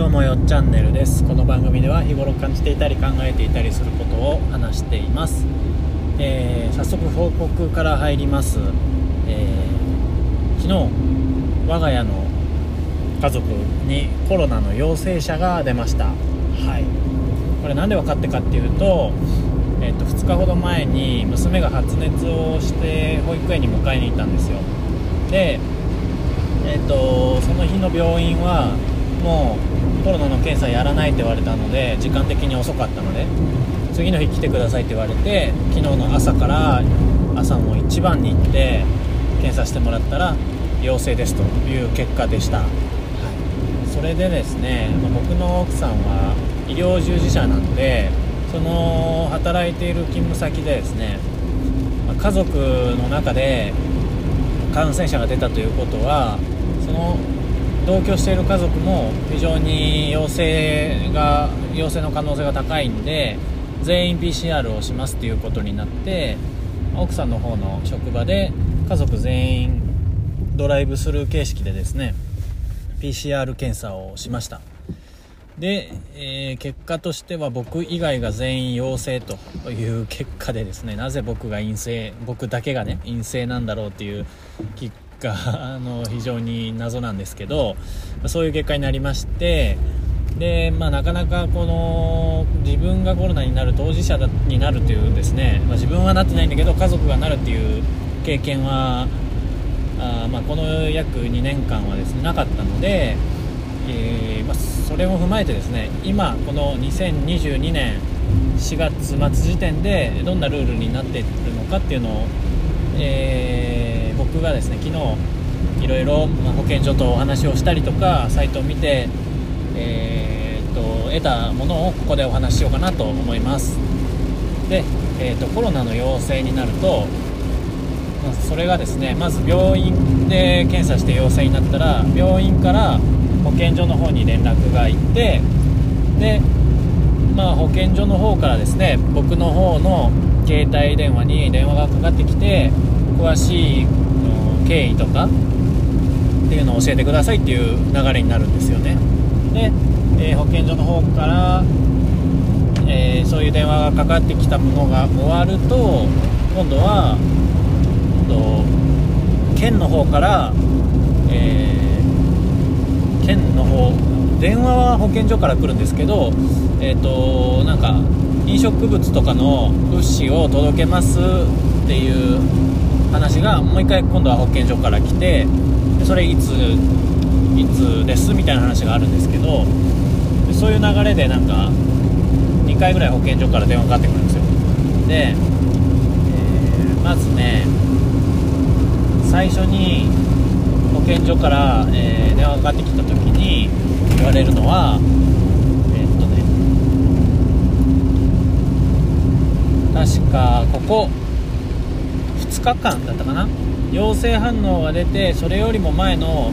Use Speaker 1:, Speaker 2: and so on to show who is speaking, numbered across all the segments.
Speaker 1: どうもよっチャンネルです。この番組では日頃感じていたり考えていたりすることを話しています、えー、早速報告から入ります、えー、昨日我が家の家族にコロナの陽性者が出ました。はい。これ何で分かってかっていうと,、えーと、2日ほど前に娘が発熱をして保育園に迎えに行ったんですよ。でえーと、その日の病院はもうコロナの検査やらないって言われたので時間的に遅かったので次の日来てくださいって言われて昨日の朝から朝の一番に行って検査してもらったら陽性ですという結果でした、はい、それでですね、まあ、僕の奥さんは医療従事者なのでその働いている勤務先でですね、まあ、家族の中で感染者が出たということはその同居している家族も非常に陽性が陽性の可能性が高いんで全員 PCR をしますっていうことになって奥さんの方の職場で家族全員ドライブスルー形式でですね PCR 検査をしました。で、えー、結果としては僕以外が全員陽性という結果でですねなぜ僕が陰性僕だけがね陰性なんだろうっていうきがあの非常に謎なんですけどそういう結果になりましてで、まあ、なかなかこの自分がコロナになる当事者になるというですね、まあ、自分はなってないんだけど家族がなるっていう経験はあ、まあ、この約2年間はですねなかったので、えー、まあ、それを踏まえてですね今この2022年4月末時点でどんなルールになっているのかっていうのを、えーがですね昨日いろいろ保健所とお話をしたりとかサイトを見て、えー、と得たものをここでお話ししようかなと思います。で、えーと、コロナの陽性になるとそれがですねまず病院で検査して陽性になったら病院から保健所の方に連絡が行ってでまあ保健所の方からですね僕の方の携帯電話に電話がかかってきて詳しい経緯とかっていうのを教えてくださいっていう流れになるんですよね。で、えー、保健所の方から、えー、そういう電話がかかってきたものが終わると今度はと県の方から、えー、県の方電話は保健所から来るんですけどえっ、ー、となんか飲食物とかの物資を届けますっていう話がもう一回今度は保健所から来てでそれいついつですみたいな話があるんですけどそういう流れでなんか2回ぐらい保健所から電話かかってくるんですよ。で、えー、まずね最初に保健所から、えー、電話かかってきた時に言われるのはえー、っとね確かここ2日間だったかな？陽性反応が出てそれよりも前の、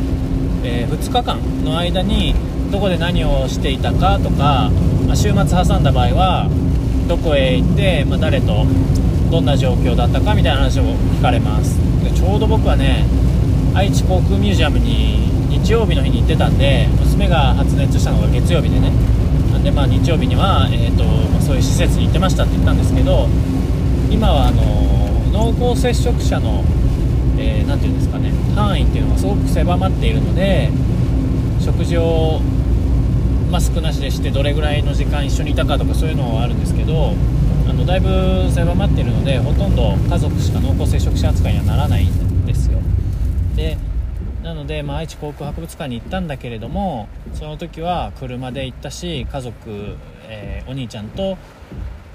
Speaker 1: えー、2日間の間にどこで何をしていたかとか、まあ、週末挟んだ場合はどこへ行って、まあ、誰とどんな状況だったかみたいな話を聞かれます。でちょうど僕はね愛知航空ミュージアムに日曜日の日に行ってたんで娘が発熱したのが月曜日でね。なんでまあ日曜日には、えーとまあ、そういう施設に行ってましたって言ったんですけど今はあの濃厚接触者の何、えー、て言うんですかね範囲っていうのがすごく狭まっているので食事をマスクなしでしてどれぐらいの時間一緒にいたかとかそういうのはあるんですけどあのだいぶ狭まっているのでほとんど家族しか濃厚接触者扱いにはならないんですよ。でなので、まあ、愛知航空博物館に行ったんだけれどもその時は車で行ったし家族、えー、お兄ちゃんと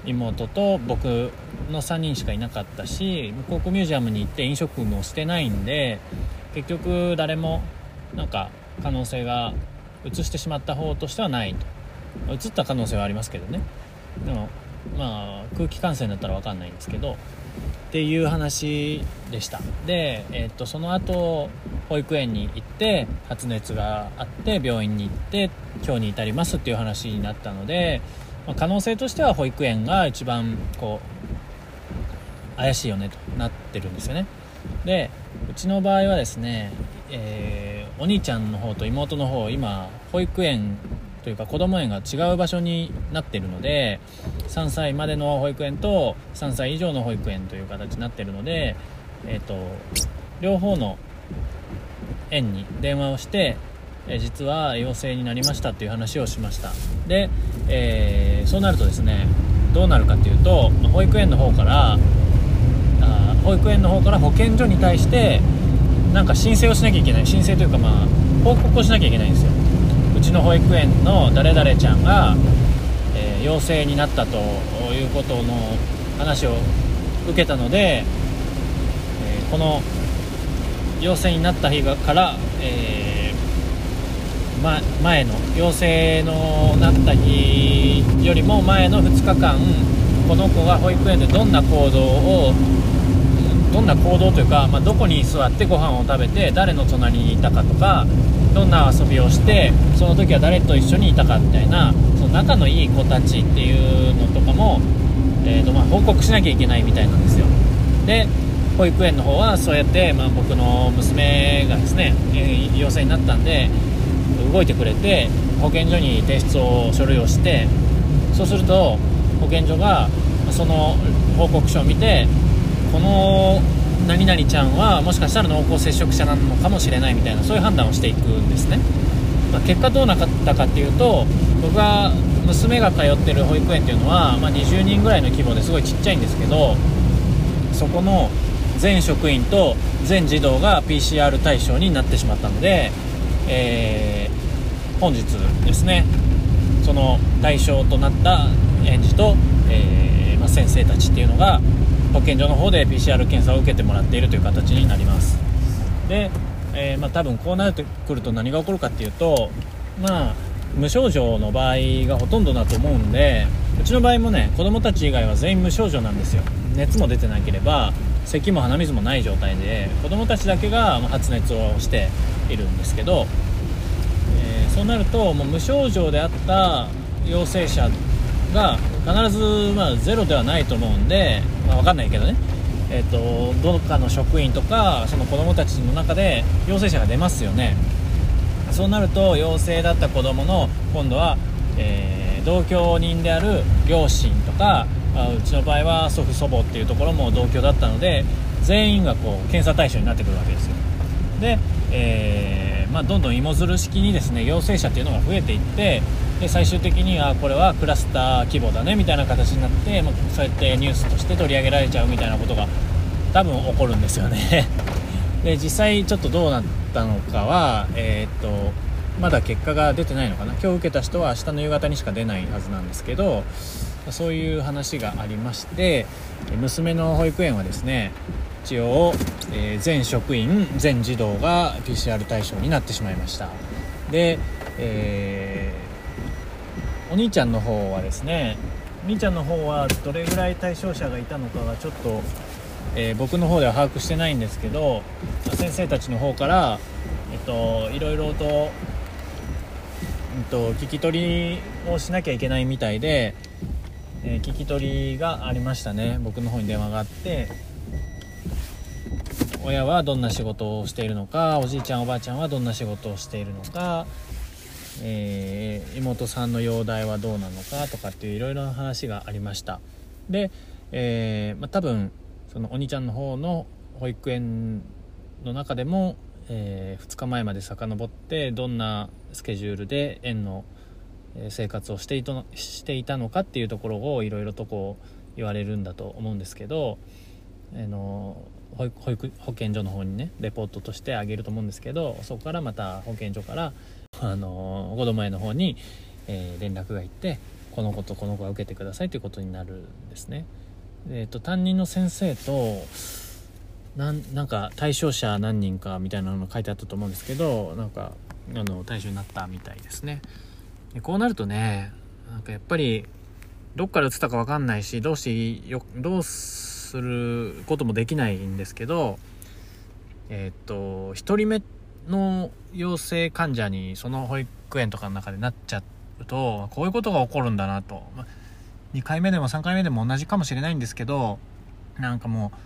Speaker 1: 妹と僕の3人しかいなかったし向こうミュージアムに行って飲食もしてないんで結局誰もなんか可能性が移してしまった方としてはないと。移った可能性はありますけどね。でもまあ空気感染だったら分かんないんですけどっていう話でした。で、えー、っとその後保育園に行って発熱があって病院に行って今日に至りますっていう話になったのでまあ、可能性としては保育園が一番こう怪しいよねとなってるんですよね。でうちの場合はですね、えー、お兄ちゃんの方と妹の方今保育園というか子ども園が違う場所になってるので3歳までの保育園と3歳以上の保育園という形になってるので、えーと、両方の園に電話をして、え実は陽性になりましたっていう話をしました。で、えー、そうなるとですねどうなるかっていうと保育園の方からあ保育園の方から保健所に対してなんか申請をしなきゃいけない。申請というかまあ報告をしなきゃいけないんですよ。うちの保育園の誰々ちゃんが、えー、陽性になったということの話を受けたので、えー、この陽性になった日から、えーま、前の陽性のなった日よりも前の2日間この子が保育園でどんな行動をどんな行動というか、まあ、どこに座ってご飯を食べて誰の隣にいたかとかどんな遊びをしてその時は誰と一緒にいたかみたいなその仲のいい子たちっていうのとかも、えーとまあ、報告しなきゃいけないみたいなんですよ。で保育園の方はそうやって、まあ、僕の娘がですね、えー、陽性になったんで動いてくれて保健所に提出を書類をしてそうすると保健所がその報告書を見てこの何々ちゃんはもしかしたら濃厚接触者なのかもしれないみたいなそういう判断をしていくんですね、まあ、結果どうなかったかっていうと僕が娘が通ってる保育園っていうのは、まあ、20人ぐらいの規模ですごいちっちゃいんですけどそこの全職員と全児童が PCR 対象になってしまったので、えー、本日ですねその対象となった園児と、えーまあ、先生たちっていうのが保健所の方で PCR 検査を受けてもらっているという形になります。で、えー、まあ、多分こうなってくると何が起こるかっていうとまあ無症状の場合がほとんどだと思うんでうちの場合もね子供たち以外は全員無症状なんですよ。熱も出てなければ咳も鼻水もない状態で子供たちだけが発熱をしているんですけど、そうなるともう無症状であった陽性者が必ず、まあ、ゼロではないと思うんで、まあ、分かんないけどね、えーと、どっかの職員とかその子供たちの中で陽性者が出ますよね。そうなると陽性だった子供の今度は、えー、同居人である両親とかあうちの場合は祖父祖母っていうところも同居だったので全員がこう検査対象になってくるわけですよ。で、えー、まあ、どんどん芋づる式にですね陽性者っていうのが増えていってで最終的にはこれはクラスター規模だねみたいな形になって、まあ、そうやってニュースとして取り上げられちゃうみたいなことが多分起こるんですよね。で実際ちょっとどうなったのかはえー、っとまだ結果が出てないのかな？今日受けた人は明日の夕方にしか出ないはずなんですけどそういう話がありまして娘の保育園はですね一応、えー、全職員全児童が PCR 対象になってしまいました。で、えお兄ちゃんの方はですねお兄ちゃんの方はどれぐらい対象者がいたのかがちょっと、えー、僕の方では把握してないんですけど先生たちの方から、えっと、いろいろと、と、聞き取りをしなきゃいけないみたいで、えー、聞き取りがありましたね。僕の方に電話があって親はどんな仕事をしているのかおじいちゃんおばあちゃんはどんな仕事をしているのかえー、妹さんの容体はどうなのかとかっていういろいろな話がありました。で、えー、まあ、多分そのお兄ちゃんの方の保育園の中でも、えー、2日前まで遡ってどんなスケジュールで園の生活をしていとしていたのかっていうところをいろいろとこう言われるんだと思うんですけど、あの保育保健所の方にねレポートとしてあげると思うんですけどそこからまた保健所からあの子供園の方に、えー、連絡がいってこの子とこの子は受けてくださいということになるんですね。えーと、担任の先生となんなんか対象者何人かみたいなのが書いてあったと思うんですけどなんかあの対象になったみたいですね。でこうなるとねなんかやっぱりどっから移ったか分かんないしどうしよどうすることもできないんですけどえっ、と1人目の陽性患者にその保育園とかの中でなっちゃうとこういうことが起こるんだなと、ま2回目でも3回目でも同じかもしれないんですけどなんかもう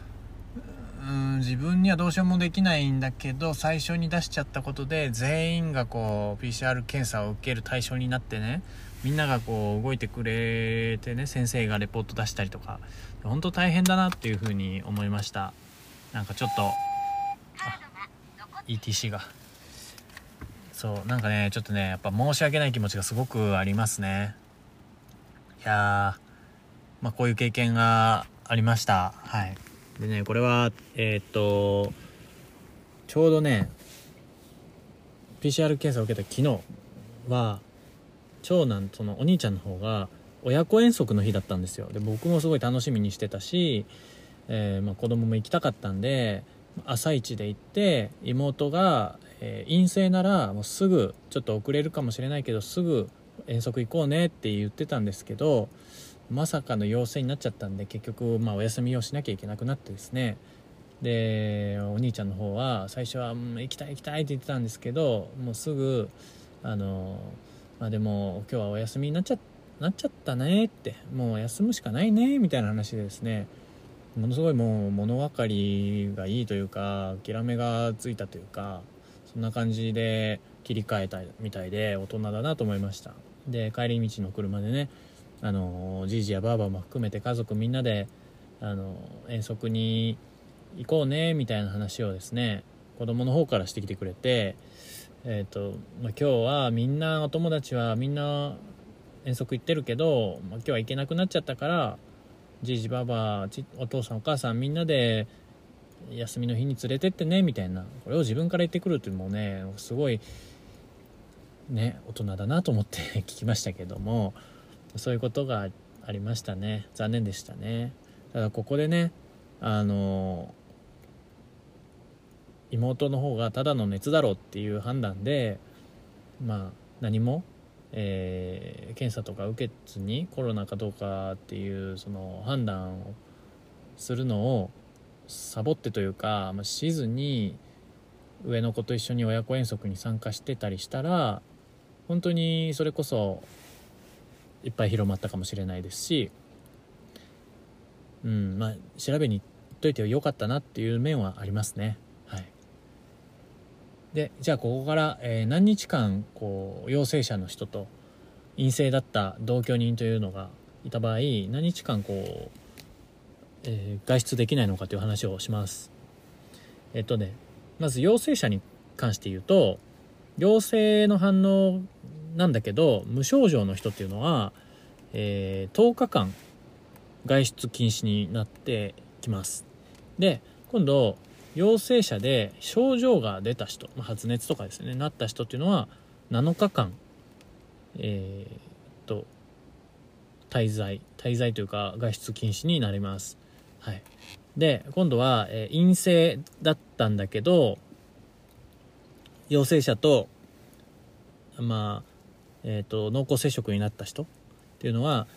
Speaker 1: うん自分にはどうしようもできないんだけど最初に出しちゃったことで全員がこう PCR 検査を受ける対象になってねみんながこう動いてくれてね先生がレポート出したりとか本当大変だなっていうふうに思いました。なんかちょっと ETC が。そうなんかねちょっとねやっぱ申し訳ない気持ちがすごくありますね。いやまあこういう経験がありました。はい。でねこれはえー、っとちょうどね PCR 検査を受けた昨日は長男そのお兄ちゃんの方が親子遠足の日だったんですよ。で僕もすごい楽しみにしてたし、えーまあ、子供も行きたかったんで朝一で行って妹が、えー、陰性ならもうすぐちょっと遅れるかもしれないけどすぐ遠足行こうねって言ってたんですけどまさかの陽性になっちゃったんで結局まあお休みをしなきゃいけなくなってですね。でお兄ちゃんの方は最初は「行きたい行きたい」って言ってたんですけどもうすぐあのまあでも今日はお休みになっちゃなっちゃったねってもう休むしかないねみたいな話でですね。ものすごいもう物分かりがいいというか諦めがついたというかそんな感じで切り替えたみたいで大人だなと思いました。で帰り道の車でねあのじいじやばあばも含めて家族みんなであの遠足に行こうねみたいな話をですね子供の方からしてきてくれてえーとまあ、今日はみんなお友達はみんな遠足行ってるけど、まあ、今日は行けなくなっちゃったからじいじばあばお父さんお母さんみんなで休みの日に連れてってねみたいなこれを自分から言ってくるっていうのもねすごいね大人だなと思って聞きましたけどもそういうことがありましたね。残念でしたね。ただここでねあの妹の方がただの熱だろうっていう判断でまあ何も、えー、検査とか受けずにコロナかどうかっていうその判断をするのをサボってというか、まあ、しずに上の子と一緒に親子遠足に参加してたりしたら本当にそれこそいっぱい広まったかもしれないですし、うんまあ、調べに行っといてよかったなっていう面はありますね。はいでじゃあここから、えー、何日間こう陽性者の人と陰性だった同居人というのがいた場合何日間こう、えー、外出できないのかという話をしますえっとねまず陽性者に関して言うと陽性の反応なんだけど無症状の人っていうのは、えー、10日間外出禁止になってきますで今度陽性者で症状が出た人、ま発熱とかですねなった人っていうのは7日間えー、っと滞在滞在というか外出禁止になります。はい、で今度は、えー、陰性だったんだけど陽性者とまあえーと、濃厚接触になった人っていうのは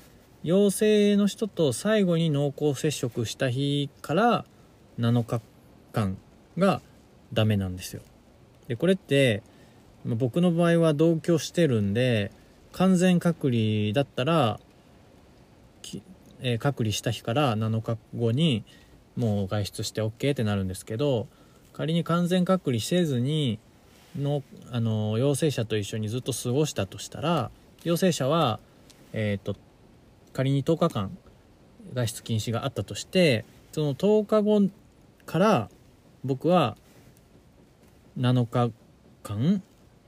Speaker 1: 陽性の人と最後に濃厚接触した日から7日間がダメなんですよ。でこれって僕の場合は同居してるんで完全隔離だったら、えー、隔離した日から7日後にもう外出して OK ってなるんですけど仮に完全隔離せずにのあの陽性者と一緒にずっと過ごしたとしたら陽性者は、えーと仮に10日間外出禁止があったとしてその10日後から僕は7日間、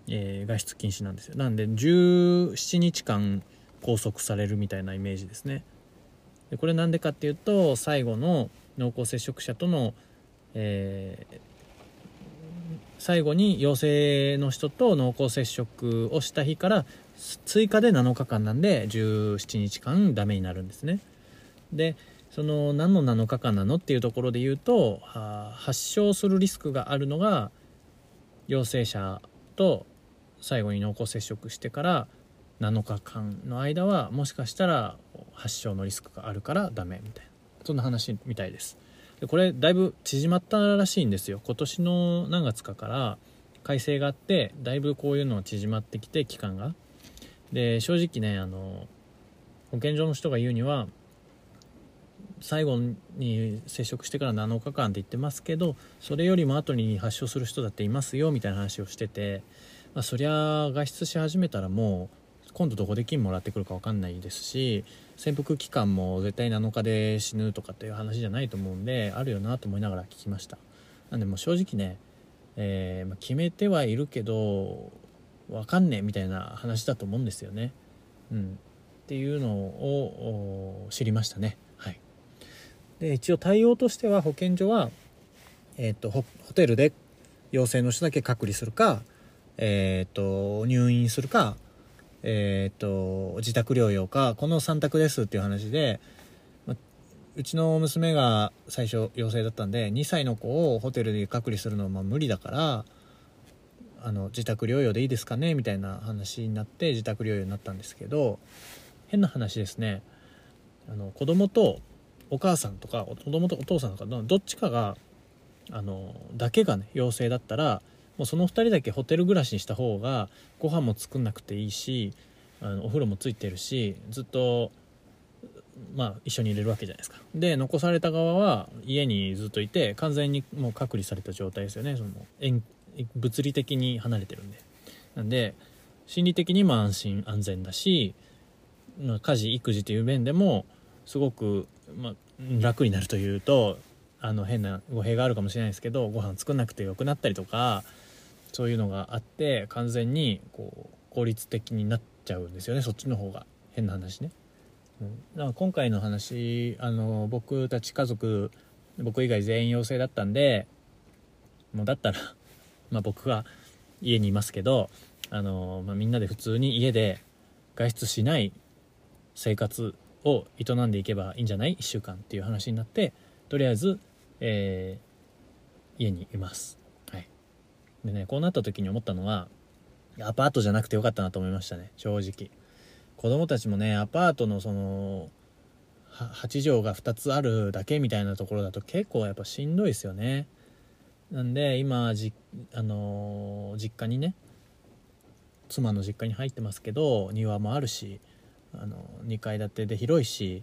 Speaker 1: えー、外出禁止なんですよ。なんで17日間拘束されるみたいなイメージですね。でこれなんでかっていうと最後の濃厚接触者との、えー、最後に陽性の人と濃厚接触をした日から追加で7日間なんで17日間ダメになるんですね。でその何の7日間なのっていうところで言うと発症するリスクがあるのが陽性者と最後に濃厚接触してから7日間の間はもしかしたら発症のリスクがあるからダメみたいな。そんな話みたいです。でこれだいぶ縮まったらしいんですよ。今年の何月かから改正があってだいぶこういうのが縮まってきて期間が。で正直ねあの保健所の人が言うには最後に接触してから7日間って言ってますけどそれよりも後に発症する人だっていますよみたいな話をしてて、まあ、そりゃ外出し始めたらもう今度どこで金もらってくるか分かんないですし潜伏期間も絶対7日で死ぬとかっていう話じゃないと思うんであるよなと思いながら聞きました。なんでもう正直ね、えー、まあ、決めてはいるけど分かんねえみたいな話だと思うんですよね。うん。っていうのを知りましたね。はい。で一応対応としては保健所はえっ、ー、とホテルで陽性の人だけ隔離するかえっ、ー、と入院するかえっ、と自宅療養かこの3択ですっていう話で、ま、うちの娘が最初陽性だったんで2歳の子をホテルで隔離するのはま無理だからあの自宅療養でいいですかねみたいな話になって自宅療養になったんですけど変な話ですね。あの子供とお母さんとか子供とお父さんとかどっちかがあのだけがね陽性だったらもうその2人だけホテル暮らしにした方がご飯も作んなくていいしあのお風呂もついてるしずっとまあ一緒にいれるわけじゃないですか。で残された側は家にずっといて完全にもう隔離された状態ですよね。その物理的に離れてるんで。なんで心理的にも安心安全だし家事育児という面でもすごく、まあ、楽になるというとあの変な語弊があるかもしれないですけどご飯作んなくてよくなったりとかそういうのがあって完全にこう効率的になっちゃうんですよね。そっちの方が。変な話ね。うん、だから今回の話あの僕たち家族僕以外全員陽性だったんでもうだったら まあ僕が家にいますけどあの、まあ、みんなで普通に家で外出しない生活を営んでいけばいいんじゃない？1週間っていう話になってとりあえず、えー、家にいます。でねこうなった時に思ったのはアパートじゃなくてよかったなと思いましたね正直。子供たちもねアパートのその8畳が2つあるだけみたいなところだと結構やっぱしんどいですよね。なんで今じ、あのー、実家にね妻の実家に入ってますけど庭もあるしあの2階建てで広いし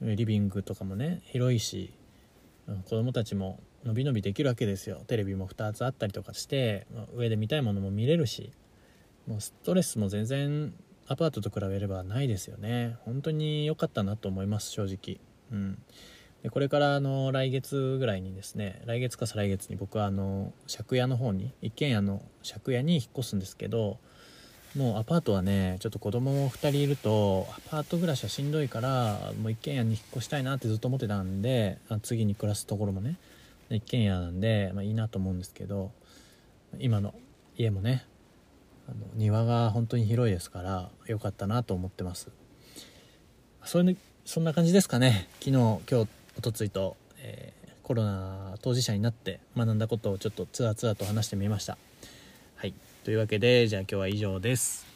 Speaker 1: リビングとかもね広いし子供たちものびのびできるわけですよ。テレビも2つあったりとかして上で見たいものも見れるしもうストレスも全然アパートと比べればないですよね。本当に良かったなと思います正直。うん。でこれからあの来月ぐらいにですね来月か再来月に僕はあの借家の方に一軒家の借家に引っ越すんですけどもうアパートはねちょっと子供も2人いるとアパート暮らしはしんどいからもう一軒家に引っ越したいなってずっと思ってたんで次に暮らすところもね一軒家なんで、まあ、いいなと思うんですけど今の家もねあの庭が本当に広いですから良かったなと思ってます。そういうそんな感じですかね。昨日今日おとついと、えー、コロナ当事者になって学んだことをちょっとつらつらと話してみました。はい。というわけでじゃあ今日は以上です。